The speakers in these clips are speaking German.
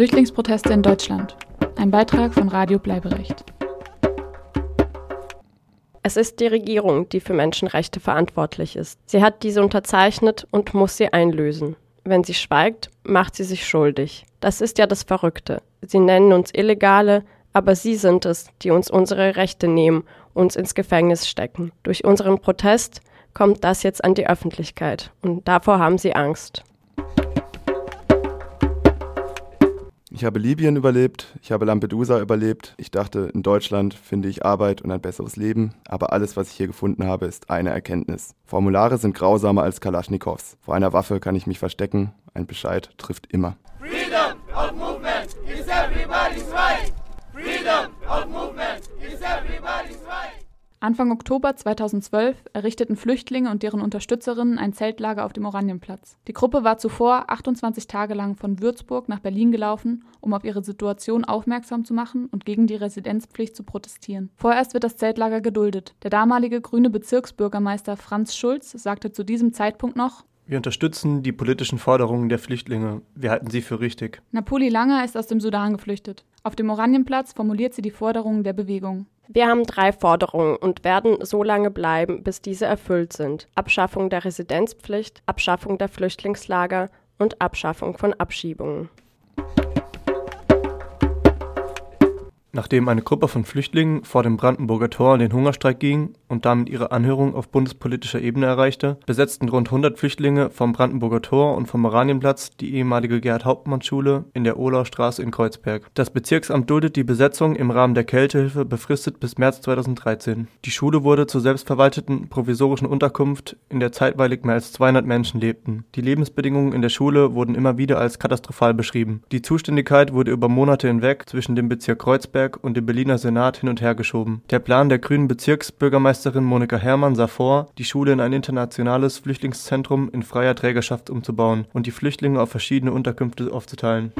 Flüchtlingsproteste in Deutschland. Ein Beitrag von Radio Bleiberecht. Es ist die Regierung, die für Menschenrechte verantwortlich ist. Sie hat diese unterzeichnet und muss sie einlösen. Wenn sie schweigt, macht sie sich schuldig. Das ist ja das Verrückte. Sie nennen uns Illegale, aber sie sind es, die uns unsere Rechte nehmen, uns ins Gefängnis stecken. Durch unseren Protest kommt das jetzt an die Öffentlichkeit und davor haben sie Angst. Ich habe Libyen überlebt, ich habe Lampedusa überlebt. Ich dachte, in Deutschland finde ich Arbeit und ein besseres Leben, aber alles, was ich hier gefunden habe, ist eine Erkenntnis. Formulare sind grausamer als Kalaschnikows. Vor einer Waffe kann ich mich verstecken, ein Bescheid trifft immer. Freedom of movement is everybody's right. Freedom of movement is everybody's right. Anfang Oktober 2012 errichteten Flüchtlinge und deren Unterstützerinnen ein Zeltlager auf dem Oranienplatz. Die Gruppe war zuvor 28 Tage lang von Würzburg nach Berlin gelaufen, um auf ihre Situation aufmerksam zu machen und gegen die Residenzpflicht zu protestieren. Vorerst wird das Zeltlager geduldet. Der damalige grüne Bezirksbürgermeister Franz Schulz sagte zu diesem Zeitpunkt noch, wir unterstützen die politischen Forderungen der Flüchtlinge. Wir halten sie für richtig. Napoli Langer ist aus dem Sudan geflüchtet. Auf dem Oranienplatz formuliert sie die Forderungen der Bewegung. Wir haben drei Forderungen und werden so lange bleiben, bis diese erfüllt sind. Abschaffung der Residenzpflicht, Abschaffung der Flüchtlingslager und Abschaffung von Abschiebungen. Nachdem eine Gruppe von Flüchtlingen vor dem Brandenburger Tor in den Hungerstreik ging und damit ihre Anhörung auf bundespolitischer Ebene erreichte, besetzten rund 100 Flüchtlinge vom Brandenburger Tor und vom Oranienplatz die ehemalige Gerhard-Hauptmann-Schule in der Ohlaustraße in Kreuzberg. Das Bezirksamt duldet die Besetzung im Rahmen der Kältehilfe befristet bis März 2013. Die Schule wurde zur selbstverwalteten provisorischen Unterkunft, in der zeitweilig mehr als 200 Menschen lebten. Die Lebensbedingungen in der Schule wurden immer wieder als katastrophal beschrieben. Die Zuständigkeit wurde über Monate hinweg zwischen dem Bezirk Kreuzberg Kreuzberg und dem Berliner Senat hin und her geschoben. Der Plan der grünen Bezirksbürgermeisterin Monika Herrmann sah vor, die Schule in ein internationales Flüchtlingszentrum in freier Trägerschaft umzubauen und die Flüchtlinge auf verschiedene Unterkünfte aufzuteilen.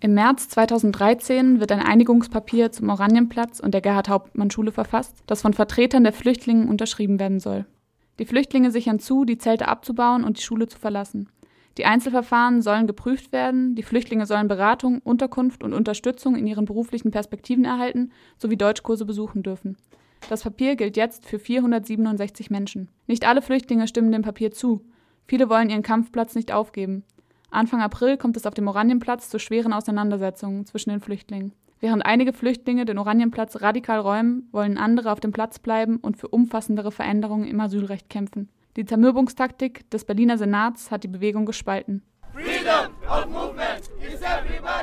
Im März 2013 wird ein Einigungspapier zum Oranienplatz und der Gerhard-Hauptmann-Schule verfasst, das von Vertretern der Flüchtlinge unterschrieben werden soll. Die Flüchtlinge sichern zu, die Zelte abzubauen und die Schule zu verlassen. Die Einzelverfahren sollen geprüft werden, die Flüchtlinge sollen Beratung, Unterkunft und Unterstützung in ihren beruflichen Perspektiven erhalten sowie Deutschkurse besuchen dürfen. Das Papier gilt jetzt für 467 Menschen. Nicht alle Flüchtlinge stimmen dem Papier zu. Viele wollen ihren Kampfplatz nicht aufgeben. Anfang April kommt es auf dem Oranienplatz zu schweren Auseinandersetzungen zwischen den Flüchtlingen. Während einige Flüchtlinge den Oranienplatz radikal räumen, wollen andere auf dem Platz bleiben und für umfassendere Veränderungen im Asylrecht kämpfen. Die Zermürbungstaktik des Berliner Senats hat die Bewegung gespalten. Freedom of movement is everybody's right.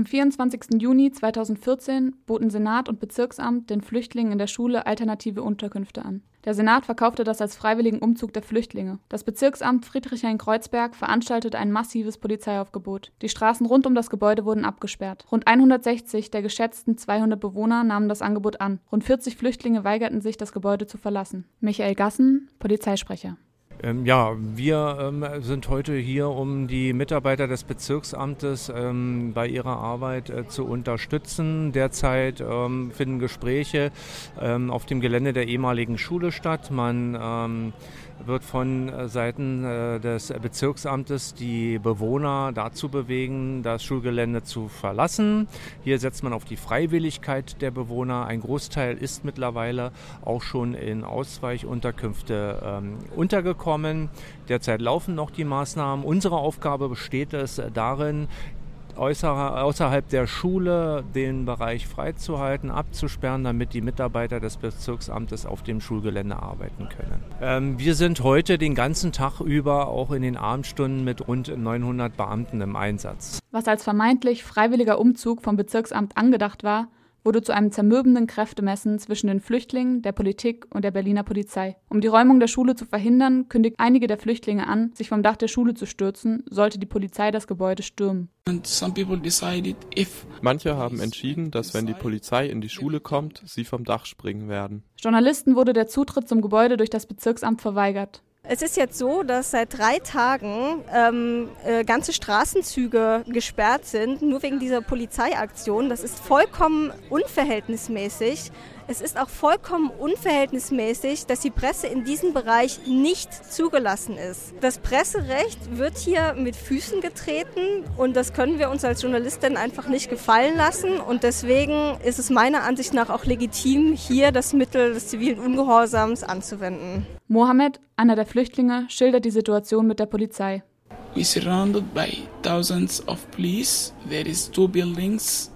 Am 24. Juni 2014 boten Senat und Bezirksamt den Flüchtlingen in der Schule alternative Unterkünfte an. Der Senat verkaufte das als freiwilligen Umzug der Flüchtlinge. Das Bezirksamt Friedrichshain-Kreuzberg veranstaltete ein massives Polizeiaufgebot. Die Straßen rund um das Gebäude wurden abgesperrt. Rund 160 der geschätzten 200 Bewohner nahmen das Angebot an. Rund 40 Flüchtlinge weigerten sich, das Gebäude zu verlassen. Michael Gassen, Polizeisprecher. Ähm, ja, wir ähm, sind heute hier, um die Mitarbeiter des Bezirksamtes ähm, bei ihrer Arbeit äh, zu unterstützen. Derzeit ähm, finden Gespräche ähm, auf dem Gelände der ehemaligen Schule statt. Man ähm, wird von äh, Seiten äh, des Bezirksamtes die Bewohner dazu bewegen, das Schulgelände zu verlassen. Hier setzt man auf die Freiwilligkeit der Bewohner. Ein Großteil ist mittlerweile auch schon in Ausweichunterkünfte ähm, untergekommen. Derzeit laufen noch die Maßnahmen. Unsere Aufgabe besteht es darin, außerhalb der Schule den Bereich freizuhalten, abzusperren, damit die Mitarbeiter des Bezirksamtes auf dem Schulgelände arbeiten können. Ähm, wir sind heute den ganzen Tag über auch in den Abendstunden mit rund 900 Beamten im Einsatz. Was als vermeintlich freiwilliger Umzug vom Bezirksamt angedacht war, wurde zu einem zermürbenden Kräftemessen zwischen den Flüchtlingen, der Politik und der Berliner Polizei. Um die Räumung der Schule zu verhindern, kündigt einige der Flüchtlinge an, sich vom Dach der Schule zu stürzen, sollte die Polizei das Gebäude stürmen. Manche haben entschieden, dass wenn die Polizei in die Schule kommt, sie vom Dach springen werden. Journalisten wurde der Zutritt zum Gebäude durch das Bezirksamt verweigert. Es ist jetzt so, dass seit drei Tagen ähm, äh, ganze Straßenzüge gesperrt sind, nur wegen dieser Polizeiaktion. Das ist vollkommen unverhältnismäßig. Es ist auch vollkommen unverhältnismäßig, dass die Presse in diesem Bereich nicht zugelassen ist. Das Presserecht wird hier mit Füßen getreten und das können wir uns als Journalistin einfach nicht gefallen lassen. Und deswegen ist es meiner Ansicht nach auch legitim, hier das Mittel des zivilen Ungehorsams anzuwenden. Mohammed, einer der Flüchtlinge, schildert die Situation mit der Polizei. We surrounded by thousands of police. There is two buildings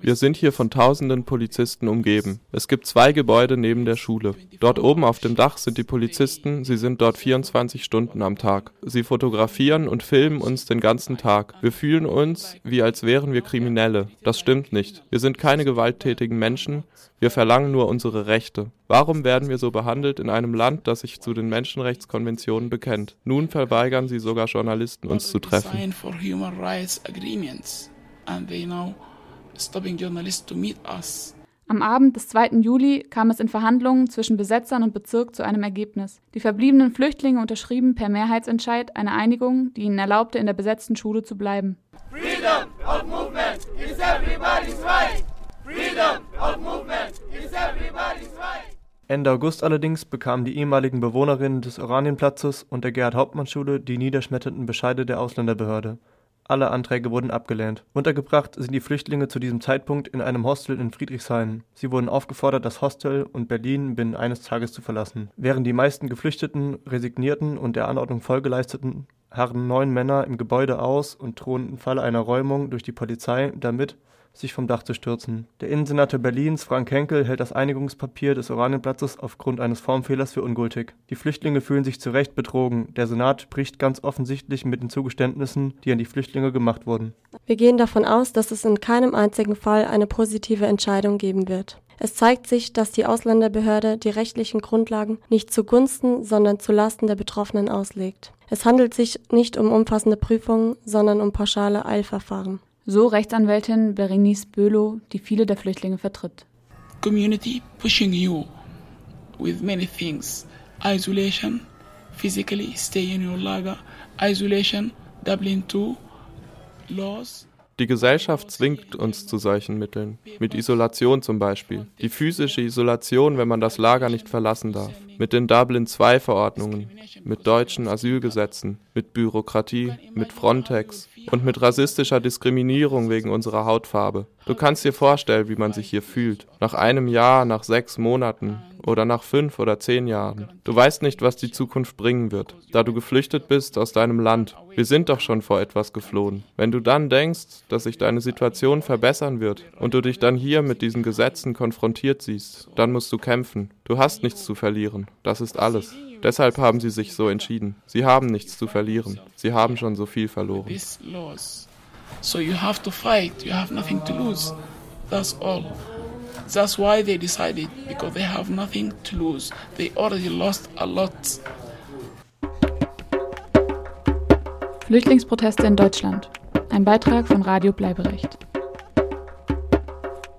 wir sind hier von tausenden Polizisten umgeben. Es gibt zwei Gebäude neben der Schule. Dort oben auf dem Dach sind die Polizisten, sie sind dort 24 Stunden am Tag. Sie fotografieren und filmen uns den ganzen Tag. Wir fühlen uns, wie als wären wir Kriminelle. Das stimmt nicht. Wir sind keine gewalttätigen Menschen, wir verlangen nur unsere Rechte. Warum werden wir so behandelt in einem Land, das sich zu den Menschenrechtskonventionen bekennt? Nun verweigern sie sogar Journalisten, uns zu treffen and they now stopping journalists to meet us. Am Abend des 2. Juli kam es in Verhandlungen zwischen Besetzern und Bezirk zu einem Ergebnis. Die verbliebenen Flüchtlinge unterschrieben per Mehrheitsentscheid eine Einigung, die ihnen erlaubte, in der besetzten Schule zu bleiben. Freedom of movement is everybody's right. Freedom of movement is everybody's right. Ende August allerdings bekamen die ehemaligen Bewohnerinnen des Oranienplatzes und der Gerhard-Hauptmann-Schule die niederschmetternden Bescheide der Ausländerbehörde. Alle Anträge wurden abgelehnt. Untergebracht sind die Flüchtlinge zu diesem Zeitpunkt in einem Hostel in Friedrichshain. Sie wurden aufgefordert, das Hostel und Berlin binnen eines Tages zu verlassen. Während die meisten Geflüchteten resignierten und der Anordnung Folge leisteten, harren neun Männer im Gebäude aus und drohen im Falle einer Räumung durch die Polizei damit, sich vom Dach zu stürzen. Der Innensenator Berlins, Frank Henkel, hält das Einigungspapier des Oranienplatzes aufgrund eines Formfehlers für ungültig. Die Flüchtlinge fühlen sich zu Recht betrogen. Der Senat bricht ganz offensichtlich mit den Zugeständnissen, die an die Flüchtlinge gemacht wurden. Wir gehen davon aus, dass es in keinem einzigen Fall eine positive Entscheidung geben wird. Es zeigt sich, dass die Ausländerbehörde die rechtlichen Grundlagen nicht zugunsten, sondern zulasten der Betroffenen auslegt. Es handelt sich nicht um umfassende Prüfungen, sondern um pauschale Eilverfahren. So Rechtsanwältin Berenice Böhlow, die viele der Flüchtlinge vertritt. Community pushing you with many things. Isolation, physically stay in your lager, isolation, Dublin 2, laws. Die Gesellschaft zwingt uns zu solchen Mitteln, mit Isolation zum Beispiel. Die physische Isolation, wenn man das Lager nicht verlassen darf. Mit den Dublin-II-Verordnungen, mit deutschen Asylgesetzen, mit Bürokratie, mit Frontex und mit rassistischer Diskriminierung wegen unserer Hautfarbe. Du kannst dir vorstellen, wie man sich hier fühlt. Nach einem Jahr, nach sechs Monaten oder nach fünf oder zehn Jahren. Du weißt nicht, was die Zukunft bringen wird, da du geflüchtet bist aus deinem Land. Wir sind doch schon vor etwas geflohen. Wenn du dann denkst, dass sich deine Situation verbessern wird und du dich dann hier mit diesen Gesetzen konfrontiert siehst, dann musst du kämpfen. Du hast nichts zu verlieren. Das ist alles. Deshalb haben sie sich so entschieden. Sie haben nichts zu verlieren. Sie haben schon so viel verloren. So you have to fight. You have nothing to lose. That's all. That's why they decided because they have nothing to lose. They already lost a lot. Flüchtlingsproteste in Deutschland. Ein Beitrag von Radio Bleiberecht.